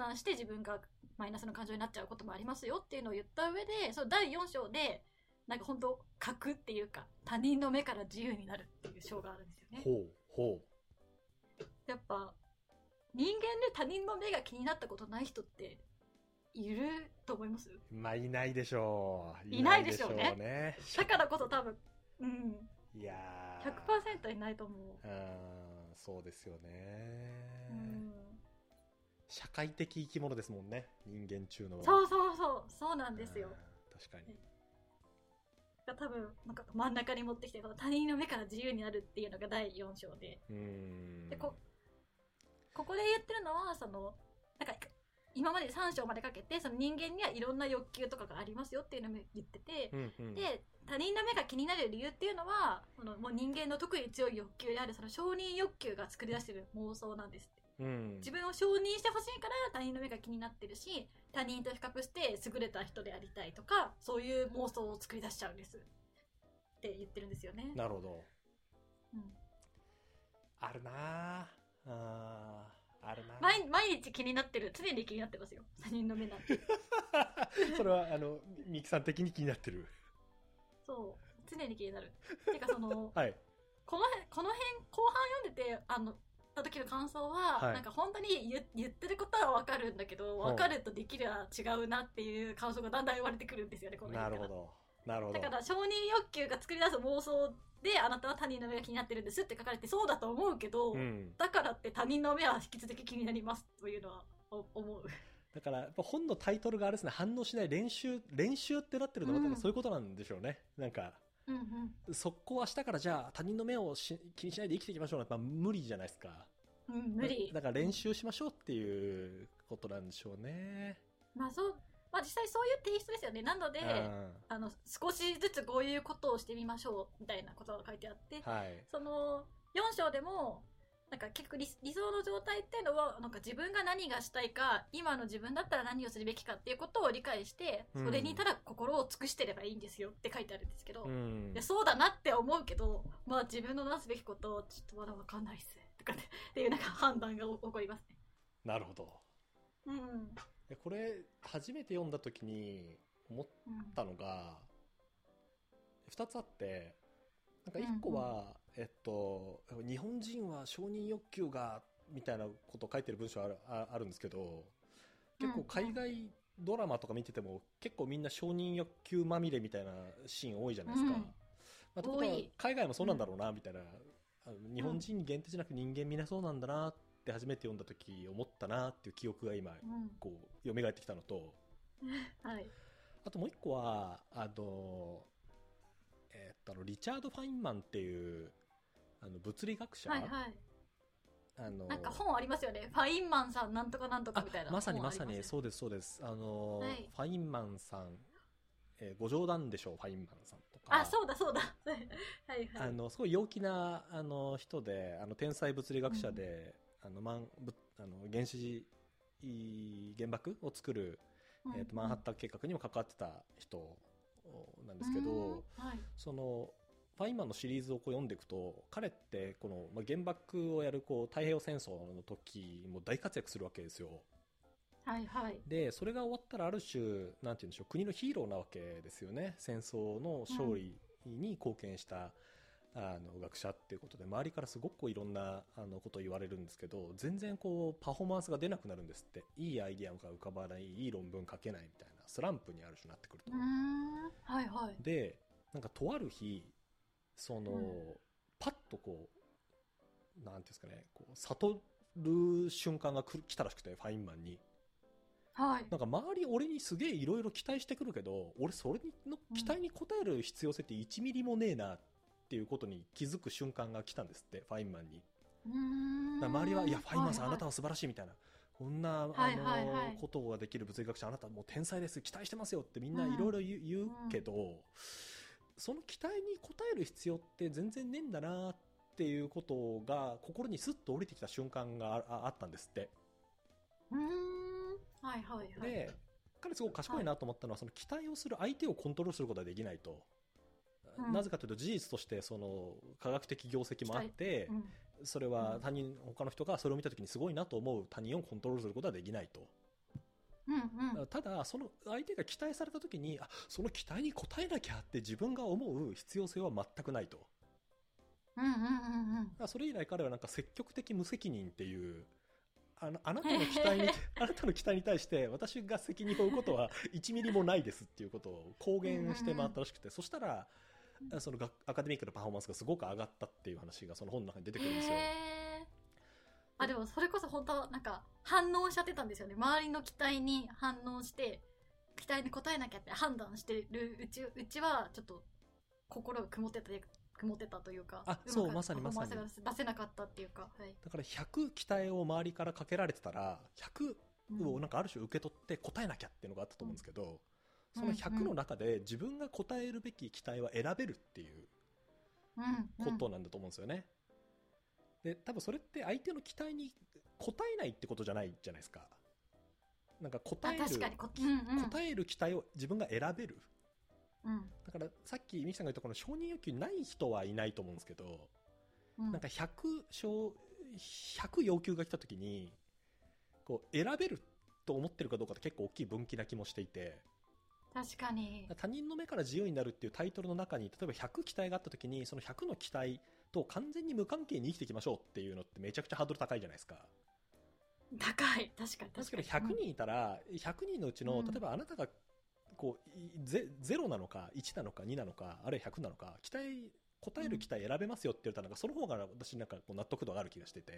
断して自分がマイナスの感情になっちゃうこともありますよっていうのを言った上で、その第4章で、なんか本当核っていうか、他人の目から自由になるっていう章があるんですよね。ほう、ほやっぱ、人間で他人の目が気になったことない人って、いると思います？う。まあ、いないでしょう。いないでしょうねいないでしょだからこそ多分、うん、うね。いやー。100%いないと思う。うーん、そうですよね、うん、社会的生き物ですもんね、人間中の。そうそうそう、そうなんですよ。うん確かに。が多分、なんか真ん中に持ってきて、この他人の目から自由になるっていうのが第4章で。でこここで言ってるのは、その、なんか、今まで3章までかけて、その人間にはいろんな欲求とかがありますよっていうのも言ってて、うんうん、で、他人の目が気になる理由っていうのは、そのもう人間の特に強い欲求である、その承認欲求が作り出してる妄想なんですって。うん、自分を承認してほしいから他人の目が気になってるし、他人と比較して優れた人でありたいとか、そういう妄想を作り出しちゃうんです。って言ってるんですよね。なるほど。うんあるなぁ。あーあるなぁ毎毎日気になってる。常に気になってますよ。他人の目なんて。それは、あの、ミキさん的に気になってる。そう。常に気になる。てかその、はい。この辺、この辺、後半読んでて、あの、た時の感想は、はいなんか本当に言言ってることはわかるんだけど、うんわかるとできるは違うなっていう感想がだんだん言われてくるんですよね、このなるほど。なるほど。だから承認欲求が作り出す妄想であなたは他人の目が気になってるんですって書かれてそうだと思うけど、うん。だからって他人の目は引き続き気になりますというのはお思う。だから、やっぱ本のタイトルがあれですね、反応しない練習、練習ってなってるのは多うん分そういうことなんでしょうね。なんか、うんうん。速攻明日からじゃあ他人の目をし気にしないで生きていきましょうなんて、まあ無理じゃないですか。うん、無理。だから練習しましょうっていうことなんでしょうね。まあそう、まあ実際そういうテイストですよね。なので、うんあの、少しずつこういうことをしてみましょうみたいなことが書いてあって、はい。その4章でも、なんか結局理理想の状態っていうのは、なんか自分が何がしたいか、今の自分だったら何をするべきかっていうことを理解して、うんそれにただ心を尽くしてればいいんですよって書いてあるんですけど、うんで。そうだなって思うけど、まあ自分のなすべきことをちょっとまだわかんないっす。とかって っていうなんか判断が起こりますね。なるほど。うん。でこれ、初めて読んだ時に思っうんたのが、二つあって、なんか一個は、えっと、日本人は承認欲求が、みたいなことを書いてる文章あるああるんですけど、結構海外ドラマとか見てても、結構みんな承認欲求まみれみたいなシーン多いじゃないですか。うんまあ、海外もそうなんだろうな、みたいな。日本人限定じゃなく人間みんなそうなんだなって初めて読んだ時思ったなっていう記憶が今、うん。こう、蘇ってきたのと、はい。あともう一個は、あの、と、あの、リチャード・ファインマンっていう、あの、物理学者、はいはい。あの、なんか本ありますよね。ファインマンさんなんとかなんとかあみたいな。まさにまさに、そうです、そうです。あの、はいファインマンさん、えーご冗談でしょう、ファインマンさんとか。あ、そうだそうだ。はいはい。あの、すごい陽気な、あの、人で、あの、天才物理学者で、あの、マン、ぶあの、原子、い原爆を作る、うんえーとマンハッタン計画にも関わってた人なんですけど、うんはい。そのファインマンのシリーズをこう読んでいくと彼ってこの、まあ、原爆をやるこう太平洋戦争の時も大活躍するわけですよはいはい。でそれが終わったらある種なんて言うんでしょう国のヒーローなわけですよね戦争の勝利に貢献した、あの学者っていうことで周りからすごくこういろんなあのことを言われるんですけど全然こうパフォーマンスが出なくなるんですっていいアイディアが浮かばないいい論文書けないみたいなスランプにある種なってくると。はいはい。でなんかとある日その、うんパッとこうなんていうんですかねこう悟る瞬間が来たらしくてファインマンにはい。なんか周り俺にすげえいろいろ期待してくるけど俺それの期待に応える必要性って1ミリもねえなっていうことに気づく瞬間が来たんですってファインマンに周りは、いや、ファインマンさん、はいはいあなたは素晴らしいみたいな、こんな、はいはいはいあの、ことができる物理学者、あなたはもう天才です、期待してますよってみんないろいろ言う,、けど、その期待に応える必要って全然ねえんだなっていうことが、心にスッと降りてきた瞬間があったんですって。うーん。はいはいはい。で、彼すごく賢いなと思ったのは、その期待をする相手をコントロールすることはできないと。うんなぜかというと事実としてその科学的業績もあって、うんそれは他人、他の人がそれを見た時にすごいなと思う他人をコントロールすることはできないと。うんうん。ただ、その相手が期待された時に、あ、その期待に応えなきゃって自分が思う必要性は全くないと。うんうんうんうん。だからそれ以来彼はなんか積極的無責任っていう、あのあなたの期待に、あなたの期待に対して私が責任を負うことは1ミリもないですっていうことを公言して回ったらしくて、そしたら、そのがアカデミックなパフォーマンスがすごく上がったっていう話がその本の中に出てくるんですよ。あ、でもそれこそ本当なんか反応しちゃってたんですよね。周りの期待に反応して、期待に応えなきゃって判断してるうち、うちはちょっと心が曇ってた、曇ってたというか。あそうまさにまさに出せなかったっていうか。はい。だから100期待を周りからかけられてたら、100うんをなんかある種受け取って答えなきゃっていうのがあったと思うんですけど、うんその100の中で自分が答えるべき期待は選べるっていううん。ことなんだと思うんですよね。で、多分それって相手の期待に応えないってことじゃないじゃないですか。なんか答あ、える、うんうん。答える期待を自分が選べる。うん。だからさっきミキさんが言ったこの承認欲求ない人はいないと思うんですけど、うんなんか100小、100要求が来た時に、こう選べると思ってるかどうかって結構大きい分岐な気もしていて、確かに。他人の目から自由になるっていうタイトルの中に、例えば100期待があった時に、その100の期待と完全に無関係に生きていきましょうっていうのってめちゃくちゃハードル高いじゃないですか。高い。確かに。確かに確100人いたら、100人のうちの、うん例えばあなたが、こう、いゼ0なのか、1なのか、2なのか、あるいは100なのか、期待、答える期待選べますよって言ったら、なんかその方が私なんかこう納得度がある気がしてて。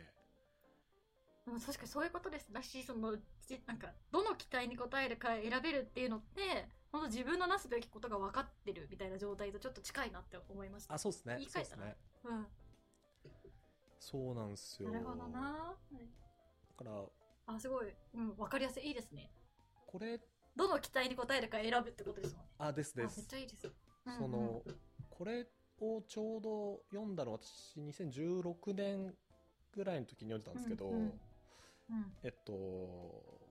でも確かにそういうことです。だし、その、じなんか、どの期待に応えるか選べるっていうのって、本当自分のなすべきことが分かってるみたいな状態とちょっと近いなって思いました。あ、そうですね。言い換えたらそうですね。うん。そうなんですよ。なるほどな。はいだから、あ、すごい。うん、分かりやすい。いいですね。これ、どの期待に応えるか選ぶってことですもんね。あ、ですであ、めっすち。ゃいいです。うんうんその、これをちょうど読んだの私2016年ぐらいの時に読んでたんですけど、うんうんうん。えっと、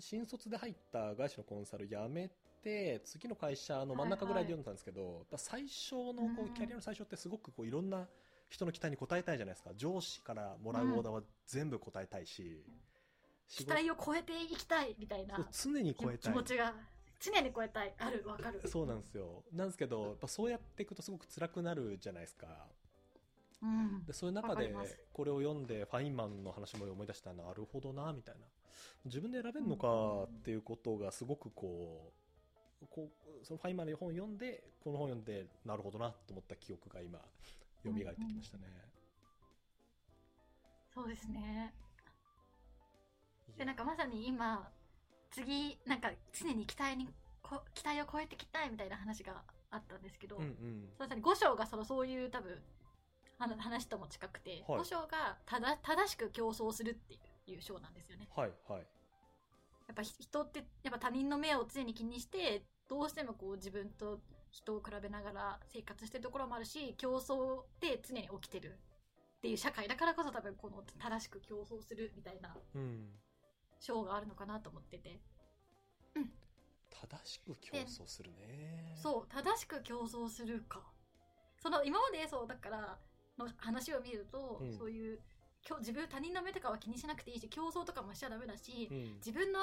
新卒で入った外資のコンサル辞めて、次の会社の真ん中ぐらいで読んでたんですけど、やっぱ最初のこうんうキャリアの最初ってすごくこういろんな人の期待に応えたいじゃないですか。上司からもらうオーダーは全部応えたいし、仕事期待を超えていきたいみたいな常に超え気たい。持ちが常に超えたい。ある、わかる。そうなんですよ。なんですけど、やっぱそうやっていくとすごく辛くなるじゃないですか。うんで、そういう中でこれを読んで、ファインマンの話も思い出したなるほどな、みたいな。自分で選べるのかっていうことがすごくこう、こう、そのファインマンの本を読んで、この本を読んで、なるほどなと思った記憶が今、蘇ってきましたね。そうですね。で、なんかまさに今、次、なんか常に期待に、こ期待を超えていきたいみたいな話があったんですけど、うんうん。まさに五章がそのそういう多分、あの話とも近くて、はい五章がただ正しく競争するっていう章なんですよね。はい、はい。やっぱひ人って、やっぱ他人の目を常に気にして、どうしてもこう自分と人を比べながら生活してるところもあるし、競争って常に起きてるっていう社会だからこそ多分この正しく競争するみたいなうん。章があるのかなと思ってて。正しく競争するね。そう、正しく競争するか。その今までそう、だから、の話を見ると、うんそういう、自分他人の目とかは気にしなくていいし、競争とかもしちゃダメだし、うん。自分の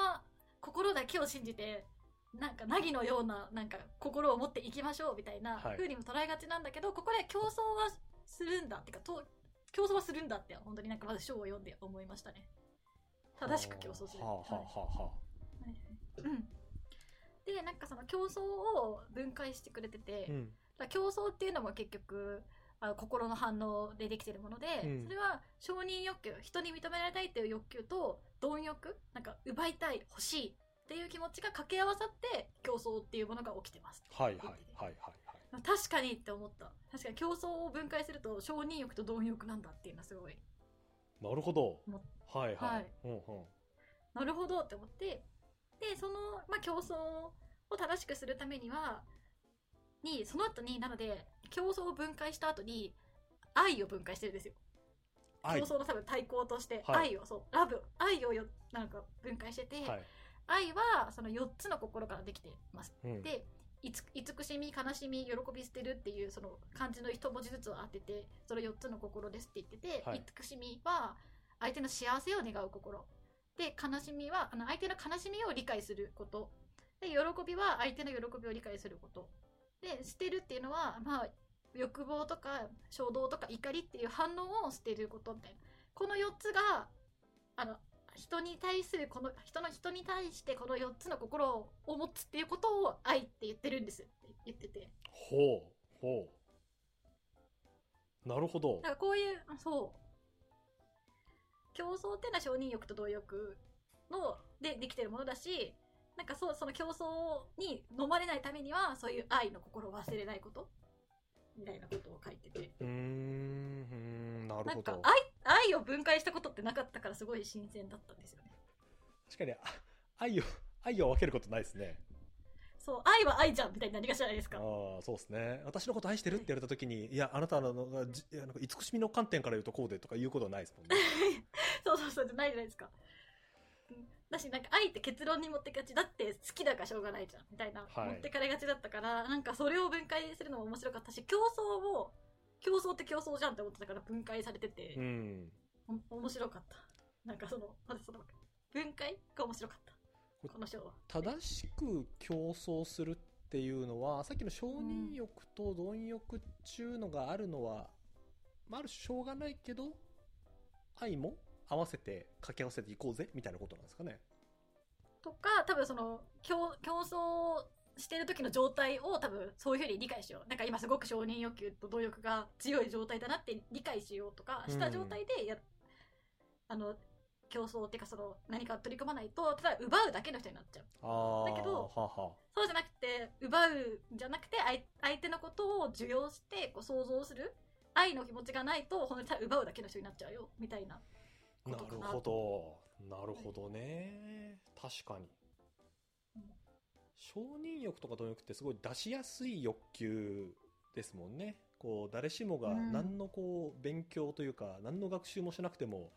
心だけを信じて、なんか、凪のような、なんか、心を持っていきましょうみたいなはい風にも捉えがちなんだけど、ここで競争はするんだっていうか、と競争はするんだって、本当になんかまず章を読んで思いましたね。正しく競争する。はあ、はあ、はあ、はあ。うん。で、なんかその競争を分解してくれてて、うん。競争っていうのも結局、あ心の反応でできてるもので、うんそれは承認欲求、人に認められたいっていう欲求と、貪欲、なんか奪いたい、欲しいっていう気持ちが掛け合わさって、競争っていうものが起きてます。はい、はい、はい、はい、はい。確かにって思った。確かに競争を分解すると、承認欲と貪欲なんだっていうのはすごい、なるほども。はい、ははいい。うん、うん。なるほどって思って、で、その、まあ、競争を正しくするためには、に、その後に、なので、競争を分解した後に、愛を分解してるんですよ。愛競争の多分対抗として、はい愛を、そう、ラブ、愛をよ、なんか分解してて、はい。愛は、その4つの心からできてます。うん。で、いつ慈しみ、悲しみ、喜び捨てるっていう、その漢字の一文字ずつを当てて、その4つの心ですって言ってて、はい慈しみは、相手の幸せを願う心。で悲しみはあの相手の悲しみを理解することで喜びは相手の喜びを理解することで捨てるっていうのはまあ欲望とか衝動とか怒りっていう反応を捨てることみたいなこの4つがあの人に対するこの人の人に対してこの4つの心を持つっていうことを愛って言ってるんです。って言ってて。ほうほう。なるほど。だからこういうあそう。競争っていうのは承認欲と動欲のでできてるものだしなんかそうその競争に飲まれないためにはそういう愛の心を忘れないことみたいなことを書いてて。うーんなるなんかほど愛愛を分解したことってなかったからすごい新鮮だったんですよね。確かにあ愛を愛を分けることないですね。そう愛は愛じゃんみたいになりがちじゃないですか。ああそうですね。私のこと愛してるって言われた時にいやあなたのがじなんか慈しみの観点から言うとこうでとか言うことはないですもんね。そうそうそうじゃないじゃないですか。うんだしなんか愛って結論に持ってかちだって好きだからしょうがないじゃんみたいな、はい。持ってかれがちだったからなんかそれを分解するのも面白かったし競争を競争って競争じゃんって思ってたから分解されてて、うん。お面白かった。なんかそのまずその分解が面白かった。ここの章は。正しく競争するっていうのはさっきの承認欲と貪欲っちゅうのがあるのは、まあ、ある種しょうがないけど愛も合わせて掛け合わせていこうぜみたいなことなんですかね。とか多分その競競争してる時の状態を多分そういうふうに理解しよう。なんか今すごく承認欲求と動欲が強い状態だなって理解しようとかした状態でや、あの競争っていうかその何か取り組まないとただ奪うだけの人になっちゃう。だけどはあはそうじゃなくて奪うじゃなくて相相手のことを受容してこう想像する愛の気持ちがないと本当にただ奪うだけの人になっちゃうよみたいな。あなるほど。なるほどね、確かに。うん承認欲とか貪欲ってすごい出しやすい欲求ですもんね。こう誰しもがうん。何のこう勉強というか何の学習もしなくても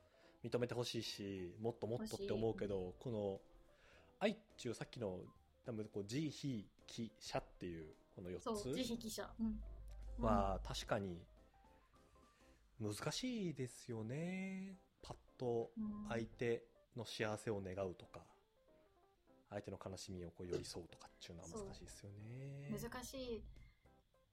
認めてほしいしもっともっとって思うけどこの愛っちゅうさっきの多分こう自非記者っていうこの4そう自つ費記者、うん。は確かに難しいですよねとうん。相手の幸せを願うとか相手の悲しみをこう寄り添うとかっていうのは難しいですよね。難しい。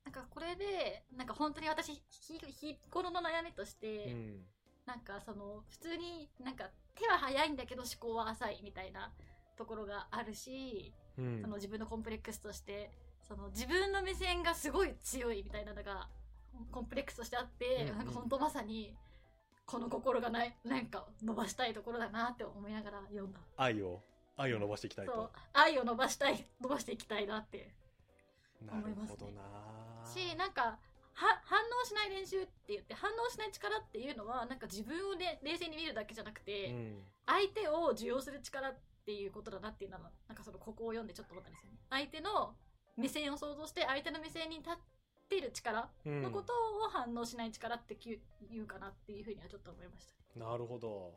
なんかこれでなんか本当に私ひ日頃の悩みとして、うん。なんかその普通になんか手は早いんだけど思考は浅いみたいなところがあるし、うん。その自分のコンプレックスとしてその自分の目線がすごい強いみたいなのがコンプレックスとしてあって、うんうん。なんか本当まさにこの心がないなんか伸ばしたいところだなって思いながら読んだ。愛を愛を伸ばしていきたいそう。と愛を伸ばしたい伸ばしていきたいなってなるほどな。しなんかは反応しない練習って言って反応しない力っていうのはなんか自分を、ね、冷静に見るだけじゃなくて、うん。相手を受容する力っていうことだなっていうのはなんかそのここを読んでちょっと思ったんですよね。相手の目線を想像して相手の目線に立ってる力うん。のことを反応しない力って言うかなっていうふうにはちょっと思いましたね。なるほど。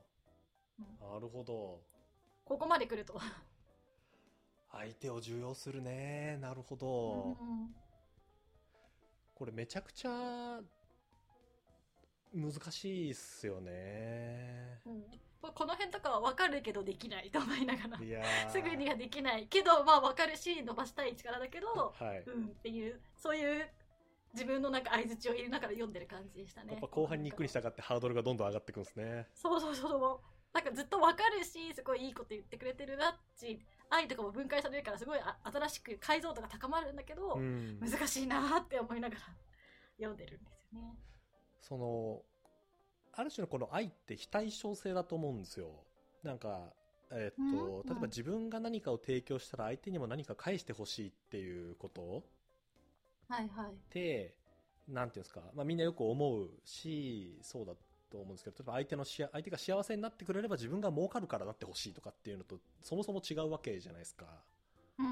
うん。なるほど。ここまで来ると。相手を重要するね。なるほど、うん。これめちゃくちゃ難しいっすよね。うん。この辺とかは分かるけどできないと思いながら。すぐにはできないけどまあ分かるし伸ばしたい力だけどはい、うんっていうそういう自分のなんか相づちを入れながら読んでる感じでしたね。やっぱ後半に行くに従ってハードルがどんどん上がっていくんですね。そうそうそう。そうなんかずっと分かるしすごいいいこと言ってくれてるなっち愛とかも分解されるからすごいあ新しく解像度が高まるんだけど、うん。難しいなって思いながら読んでるんですよね。そのある種のこの愛って非対称性だと思うんですよ。なんかえっと、うん。例えば自分が何かを提供したら相手にも何か返してほしいっていうことはいはい。ってなんていうんですか、まあ、みんなよく思うしそうだと思うんですけど例えば相手のしあ相手が幸せになってくれれば自分が儲かるからなってほしいとかっていうのとそもそも違うわけじゃないですか。で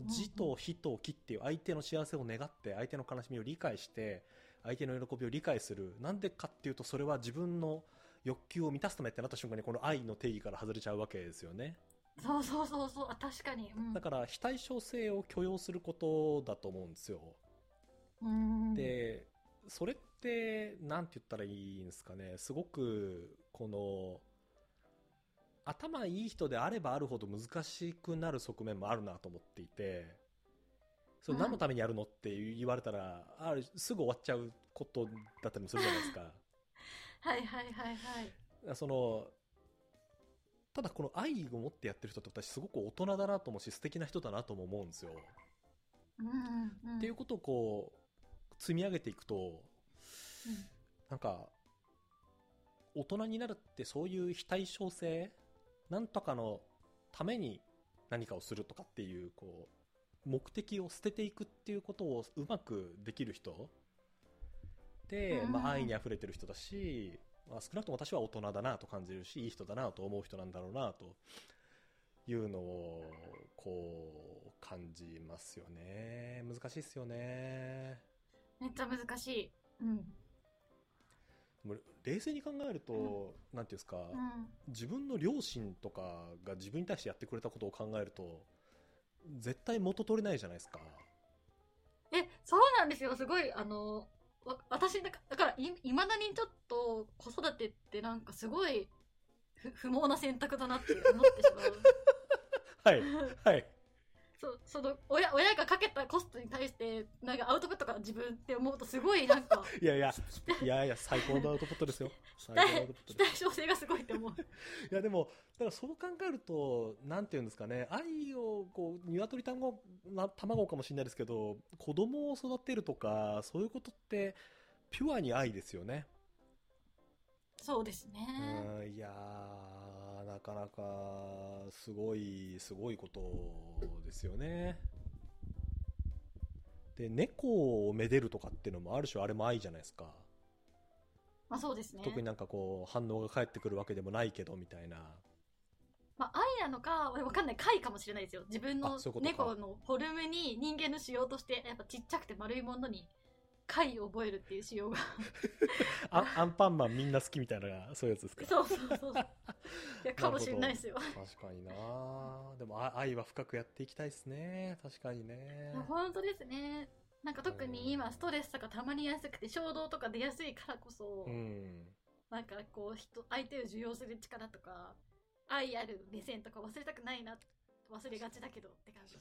も自と非と義っていう相手の幸せを願って相手の悲しみを理解して相手の喜びを理解する。なんでかっていうとそれは自分の欲求を満たすためってなった瞬間にこの愛の定義から外れちゃうわけですよね。そうそうそうそう。あ確かに、うん、だから非対称性を許容することだと思うんですよ。うんでそれってなんて言ったらいいんですかねすごくこの頭いい人であればあるほど難しくなる側面もあるなと思っていて、それ何のためにやるのって言われたら、あるすぐ終わっちゃうことだったりもするじゃないですか。はいはいはいはい。その、ただこの愛を持ってやってる人って私すごく大人だなと思うし素敵な人だなとも思うんですよ。うんうんうん。っていうことをこう、積み上げていくと、なんか、大人になるってそういう非対称性なんとかのために何かをするとかっていう、こう、目的を捨てていくっていうことをうまくできる人で、うんまあ、愛に溢れてる人だし、まあ、少なくとも私は大人だなと感じるし、いい人だなと思う人なんだろうなというのを、こう、感じますよね。難しいっすよね。めっちゃ難しい。うん。冷静に考えると、なんていうんですか、うん。自分の両親とかが自分に対してやってくれたことを考えると、絶対元取れないじゃないですか。え、そうなんですよ。すごい、あの、わ私だか、だからい、いまだにちょっと子育てってなんかすごい不不毛な選択だなって思ってし はい。まう。はい。そう、その、親、親がかけたコストに対して、なんかアウトプットが自分って思うとすごいなんか、いやいや、いやいや、最高のアウトプットですよ。最高のアウトプット非です。対称性がすごいって思う。いやでも、だからそう考えると、なんていうんですかね、愛を、こう、鶏卵、な卵かもしれないですけど、子供を育てるとか、そういうことって、ピュアに愛ですよね。そうですね。うんいやー、なかなか、すごい、すごいことですよね。で、猫をめでるとかっていうのもある種あれも愛じゃないですか。まあそうですね。特になんかこう、反応が返ってくるわけでもないけど、みたいな。まあ、愛なのか、わかんない、貝かもしれないですよ。自分の猫のフォルムに人間の仕様として、やっぱちっちゃくて丸いものに貝を覚えるっていう仕様が。あアンパンマンみんな好きみたいな、そういうやつですか？そうそうそう。いや、かもしれないですよ。確かになでもあ愛は深くやっていきたいですね。確かにね。本当ですね。なんか特に今ストレスとかたまりやすくて衝動とか出やすいからこそ、うん。なんかこう人、相手を受容する力とか、愛ある目線とか忘れたくないな、忘れがちだけどって感じ